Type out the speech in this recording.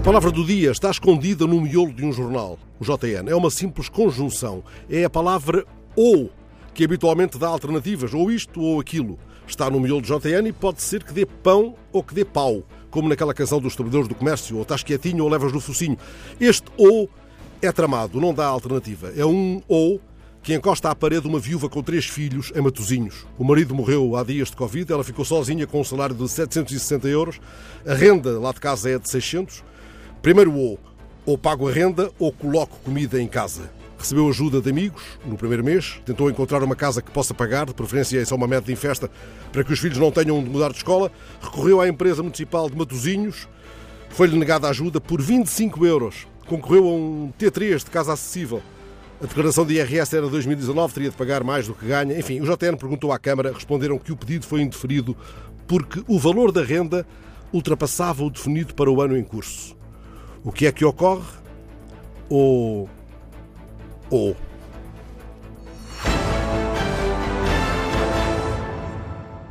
palavra do dia está escondida no miolo de um jornal, o JN. É uma simples conjunção. É a palavra ou, que habitualmente dá alternativas, ou isto ou aquilo. Está no miolo do JN e pode ser que dê pão ou que dê pau, como naquela canção dos trabalhadores do comércio, ou estás quietinho ou levas no focinho. Este ou é tramado, não dá alternativa. É um ou que encosta à parede uma viúva com três filhos em Matozinhos. O marido morreu há dias de Covid, ela ficou sozinha com um salário de 760 euros, a renda lá de casa é de 600. Primeiro ou, ou pago a renda ou coloco comida em casa. Recebeu ajuda de amigos no primeiro mês, tentou encontrar uma casa que possa pagar, de preferência em São Mamede em festa, para que os filhos não tenham de mudar de escola, recorreu à empresa municipal de Matozinhos, foi-lhe negada ajuda por 25 euros, concorreu a um T3 de casa acessível. A declaração de IRS era 2019, teria de pagar mais do que ganha. Enfim, o JN perguntou à Câmara, responderam que o pedido foi indeferido porque o valor da renda ultrapassava o definido para o ano em curso. O que é que ocorre? Ou. Ou.